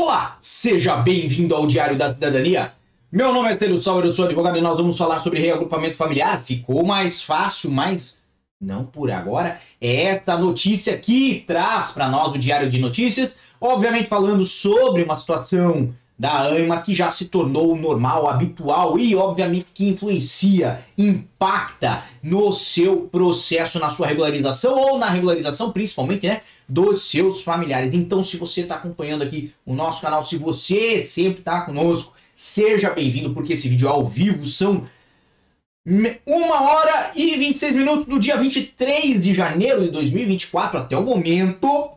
Olá, seja bem-vindo ao Diário da Cidadania. Meu nome é Célio Sauer, eu sou advogado e nós vamos falar sobre reagrupamento familiar. Ficou mais fácil, mas não por agora. É essa notícia que traz para nós o Diário de Notícias, obviamente falando sobre uma situação da AIMA que já se tornou normal, habitual e obviamente que influencia, impacta no seu processo, na sua regularização ou na regularização, principalmente, né, dos seus familiares. Então, se você está acompanhando aqui o nosso canal, se você sempre está conosco, seja bem-vindo, porque esse vídeo é ao vivo, são uma hora e 26 minutos do dia 23 de janeiro de 2024 até o momento,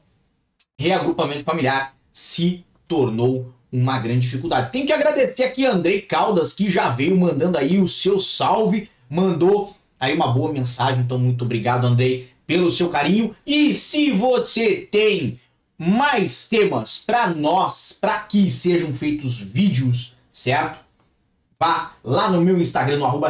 reagrupamento familiar se tornou uma grande dificuldade. Tem que agradecer aqui a Andrei Caldas, que já veio mandando aí o seu salve, mandou aí uma boa mensagem, então muito obrigado, Andrei, pelo seu carinho. E se você tem mais temas para nós, para que sejam feitos vídeos, certo? Vá lá no meu Instagram, no arroba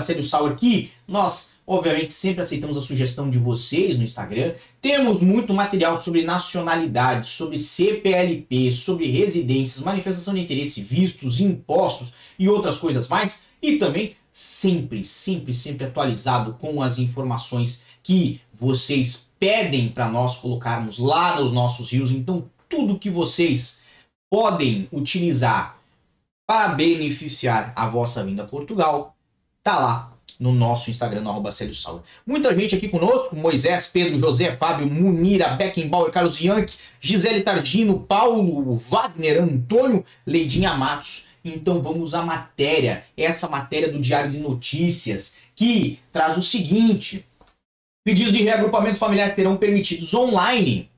que nós, obviamente, sempre aceitamos a sugestão de vocês no Instagram. Temos muito material sobre nacionalidade, sobre CPLP, sobre residências, manifestação de interesse, vistos, impostos e outras coisas mais. E também sempre, sempre, sempre atualizado com as informações que vocês pedem para nós colocarmos lá nos nossos rios. Então, tudo que vocês podem utilizar para beneficiar a vossa vinda a Portugal, tá lá no nosso Instagram, no arroba Muita gente aqui conosco, Moisés, Pedro, José, Fábio, Munira, Beckenbauer, Carlos Yankee, Gisele Tardino, Paulo, Wagner, Antônio, Leidinha Matos. Então vamos à matéria, essa matéria do Diário de Notícias, que traz o seguinte: pedidos de reagrupamento familiar serão permitidos online,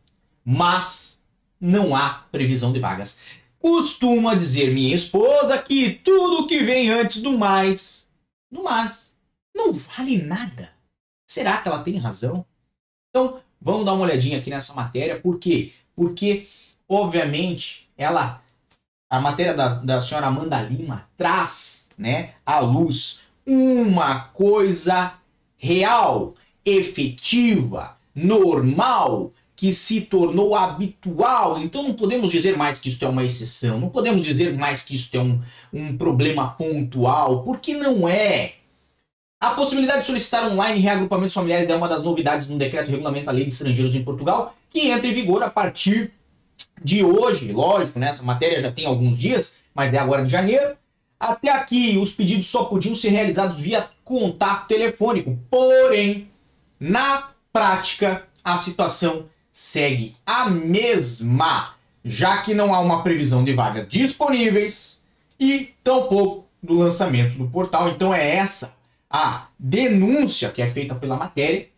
mas não há previsão de vagas. Costuma dizer minha esposa que tudo que vem antes do mais, do mais, não vale nada. Será que ela tem razão? Então, vamos dar uma olhadinha aqui nessa matéria. Por quê? Porque, obviamente, ela, a matéria da, da senhora Amanda Lima traz né, à luz uma coisa real, efetiva, normal, que se tornou habitual. Então não podemos dizer mais que isso é uma exceção, não podemos dizer mais que isso é um, um problema pontual, porque não é. A possibilidade de solicitar online reagrupamentos familiares é uma das novidades no decreto regulamento da lei de estrangeiros em Portugal, que entra em vigor a partir de hoje. Lógico, né? essa matéria já tem alguns dias, mas é agora de janeiro. Até aqui, os pedidos só podiam ser realizados via contato telefônico. Porém, na prática, a situação segue a mesma, já que não há uma previsão de vagas disponíveis e tampouco do lançamento do portal. Então é essa a denúncia que é feita pela matéria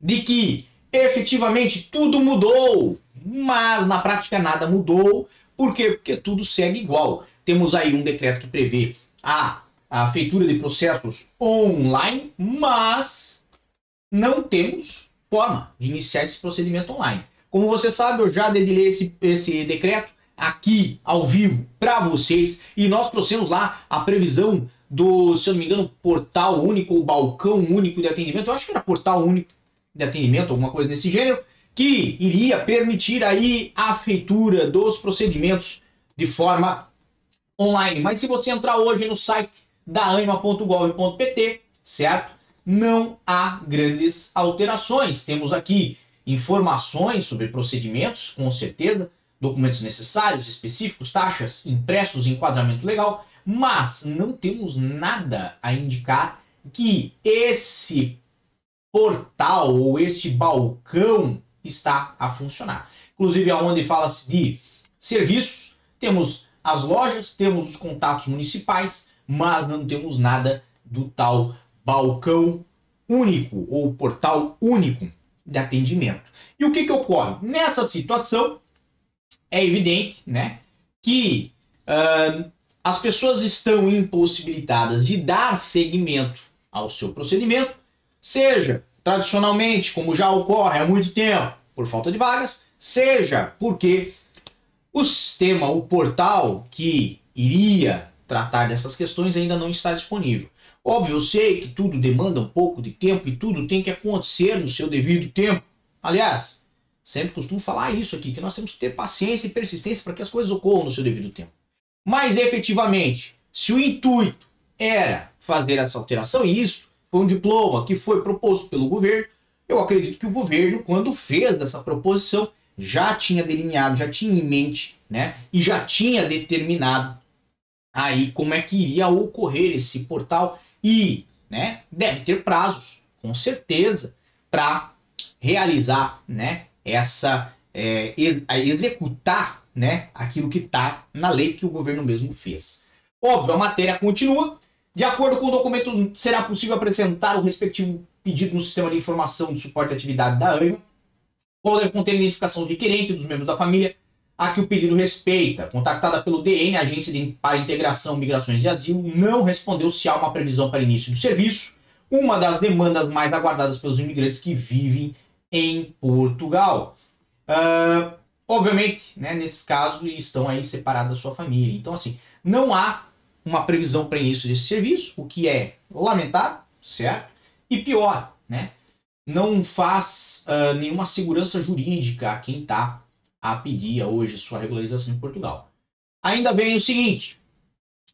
de que efetivamente tudo mudou, mas na prática nada mudou. Por quê? Porque tudo segue igual. Temos aí um decreto que prevê a, a feitura de processos online, mas não temos forma de iniciar esse procedimento online. Como você sabe, eu já dedilhei esse, esse decreto aqui ao vivo para vocês e nós trouxemos lá a previsão do, se eu não me engano, portal único ou balcão único de atendimento. Eu acho que era portal único de atendimento, alguma coisa desse gênero, que iria permitir aí a feitura dos procedimentos de forma online. Mas se você entrar hoje no site da anima.gov.pt, certo? Não há grandes alterações. Temos aqui informações sobre procedimentos, com certeza, documentos necessários, específicos, taxas, impressos, enquadramento legal, mas não temos nada a indicar que esse portal ou este balcão está a funcionar. Inclusive, aonde fala-se de serviços, temos as lojas, temos os contatos municipais, mas não temos nada do tal balcão único ou portal único de atendimento. E o que, que ocorre? Nessa situação, é evidente né, que uh, as pessoas estão impossibilitadas de dar seguimento ao seu procedimento, seja tradicionalmente, como já ocorre há muito tempo, por falta de vagas, seja porque o sistema, o portal que iria tratar dessas questões ainda não está disponível. Óbvio, eu sei que tudo demanda um pouco de tempo e tudo tem que acontecer no seu devido tempo. Aliás, Sempre costumo falar isso aqui, que nós temos que ter paciência e persistência para que as coisas ocorram no seu devido tempo. Mas efetivamente, se o intuito era fazer essa alteração, e isso foi um diploma que foi proposto pelo governo, eu acredito que o governo, quando fez essa proposição, já tinha delineado, já tinha em mente, né? E já tinha determinado aí como é que iria ocorrer esse portal e, né? Deve ter prazos, com certeza, para realizar, né? Essa é, ex executar, né? Aquilo que está na lei que o governo mesmo fez. Óbvio, a matéria continua. De acordo com o documento, será possível apresentar o respectivo pedido no sistema de informação de suporte à atividade da ANIMA, deve conter identificação do requerente dos membros da família, a que o pedido respeita. Contactada pelo DN, Agência de, para Integração, Migrações e Asilo, não respondeu se há uma previsão para início do serviço, uma das demandas mais aguardadas pelos imigrantes que vivem em Portugal. Uh, obviamente, né, nesses casos, estão aí separados da sua família. Então, assim, não há uma previsão para início desse serviço, o que é lamentável, certo? E pior, né? Não faz uh, nenhuma segurança jurídica a quem está a pedir hoje sua regularização em Portugal. Ainda bem o seguinte: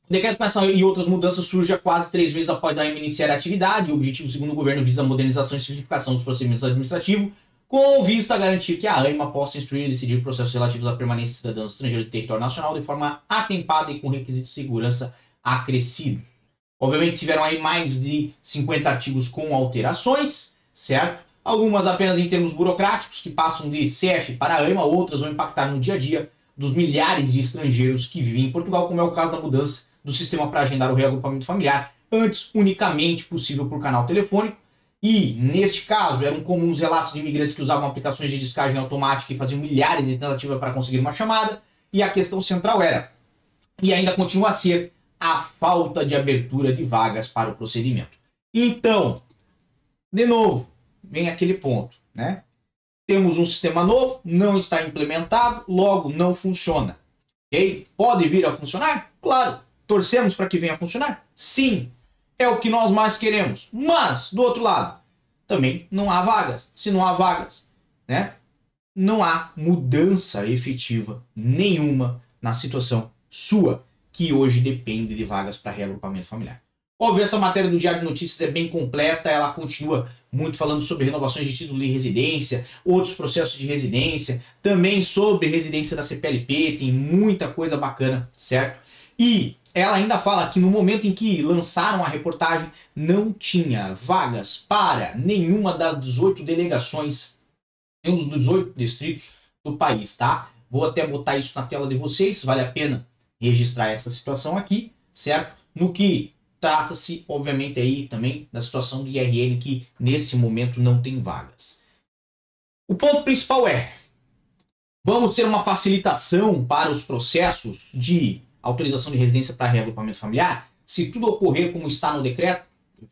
o decreto essa e outras mudanças surge há quase três meses após a AIMA iniciar a atividade. O objetivo, segundo o governo, visa a modernização e simplificação dos procedimentos administrativos, com vista a garantir que a AIMA possa instruir e decidir processos relativos à permanência de cidadãos estrangeiros do território nacional de forma atempada e com requisitos de segurança acrescidos. Obviamente tiveram aí mais de 50 artigos com alterações, certo? Algumas apenas em termos burocráticos, que passam de CF para AIMA, outras vão impactar no dia a dia dos milhares de estrangeiros que vivem em Portugal, como é o caso da mudança do sistema para agendar o reagrupamento familiar, antes unicamente possível por canal telefônico, e, neste caso, eram comuns relatos de imigrantes que usavam aplicações de descagem automática e faziam milhares de tentativas para conseguir uma chamada, e a questão central era, e ainda continua a ser, a falta de abertura de vagas para o procedimento. Então, de novo, vem aquele ponto, né? Temos um sistema novo, não está implementado, logo não funciona. Ok? Pode vir a funcionar? Claro. Torcemos para que venha a funcionar? Sim. É o que nós mais queremos. Mas, do outro lado, também não há vagas. Se não há vagas, né? Não há mudança efetiva nenhuma na situação sua que hoje depende de vagas para reagrupamento familiar. Óbvio, essa matéria do Diário de Notícias é bem completa, ela continua muito falando sobre renovações de título de residência, outros processos de residência, também sobre residência da CPLP, tem muita coisa bacana, certo? E ela ainda fala que no momento em que lançaram a reportagem, não tinha vagas para nenhuma das 18 delegações, nenhum dos 18 distritos do país, tá? Vou até botar isso na tela de vocês, vale a pena registrar essa situação aqui, certo? No que trata-se, obviamente, aí também da situação do IRN, que nesse momento não tem vagas. O ponto principal é: vamos ter uma facilitação para os processos de autorização de residência para reagrupamento familiar? Se tudo ocorrer como está no decreto,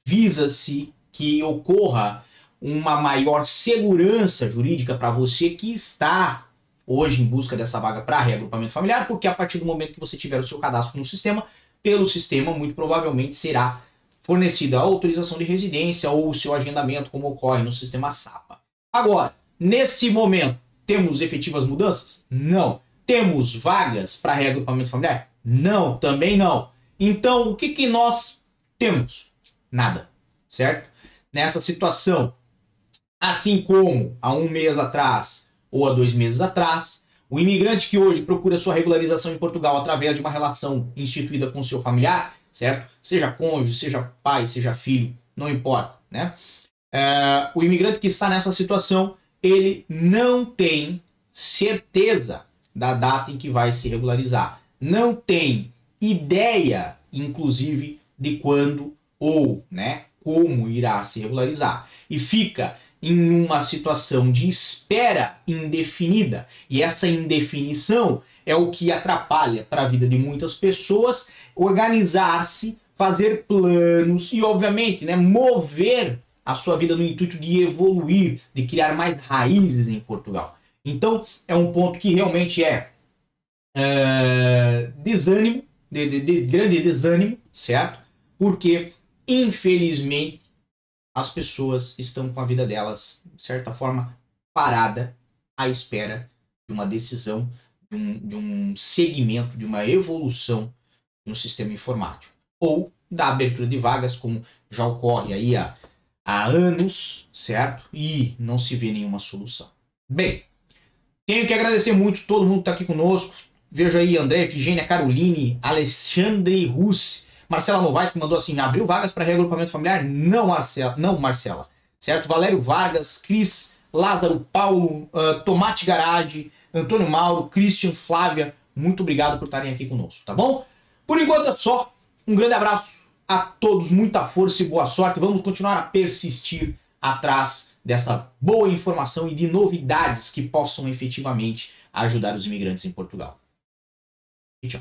visa-se que ocorra uma maior segurança jurídica para você que está hoje em busca dessa vaga para reagrupamento familiar, porque a partir do momento que você tiver o seu cadastro no sistema, pelo sistema muito provavelmente será fornecida a autorização de residência ou o seu agendamento, como ocorre no sistema SAPA. Agora, nesse momento, temos efetivas mudanças? Não. Temos vagas para reagrupamento familiar? Não, também não. Então, o que, que nós temos? Nada, certo? Nessa situação, assim como há um mês atrás ou há dois meses atrás. O imigrante que hoje procura sua regularização em Portugal através de uma relação instituída com seu familiar, certo? Seja cônjuge, seja pai, seja filho, não importa, né? É, o imigrante que está nessa situação, ele não tem certeza da data em que vai se regularizar. Não tem ideia, inclusive, de quando ou, né, como irá se regularizar. E fica em uma situação de espera indefinida. E essa indefinição é o que atrapalha para a vida de muitas pessoas organizar-se, fazer planos e, obviamente, né, mover a sua vida no intuito de evoluir, de criar mais raízes em Portugal. Então, é um ponto que realmente é, é desânimo, de, de, de grande desânimo, certo? Porque, infelizmente, as pessoas estão com a vida delas, de certa forma, parada à espera de uma decisão, de um, de um segmento, de uma evolução no sistema informático. Ou da abertura de vagas, como já ocorre aí há, há anos, certo? E não se vê nenhuma solução. Bem, tenho que agradecer muito todo mundo que está aqui conosco. Vejo aí André, Efigênia, Caroline, Alexandre Russi, Marcela Novaes que mandou assim: abriu vagas para reagrupamento familiar? Não, Marcela, não, Marcela. Certo? Valério Vargas, Cris, Lázaro, Paulo, uh, Tomate Garage, Antônio Mauro, Christian, Flávia, muito obrigado por estarem aqui conosco, tá bom? Por enquanto é só. Um grande abraço a todos, muita força e boa sorte. Vamos continuar a persistir atrás desta boa informação e de novidades que possam efetivamente ajudar os imigrantes em Portugal. E tchau.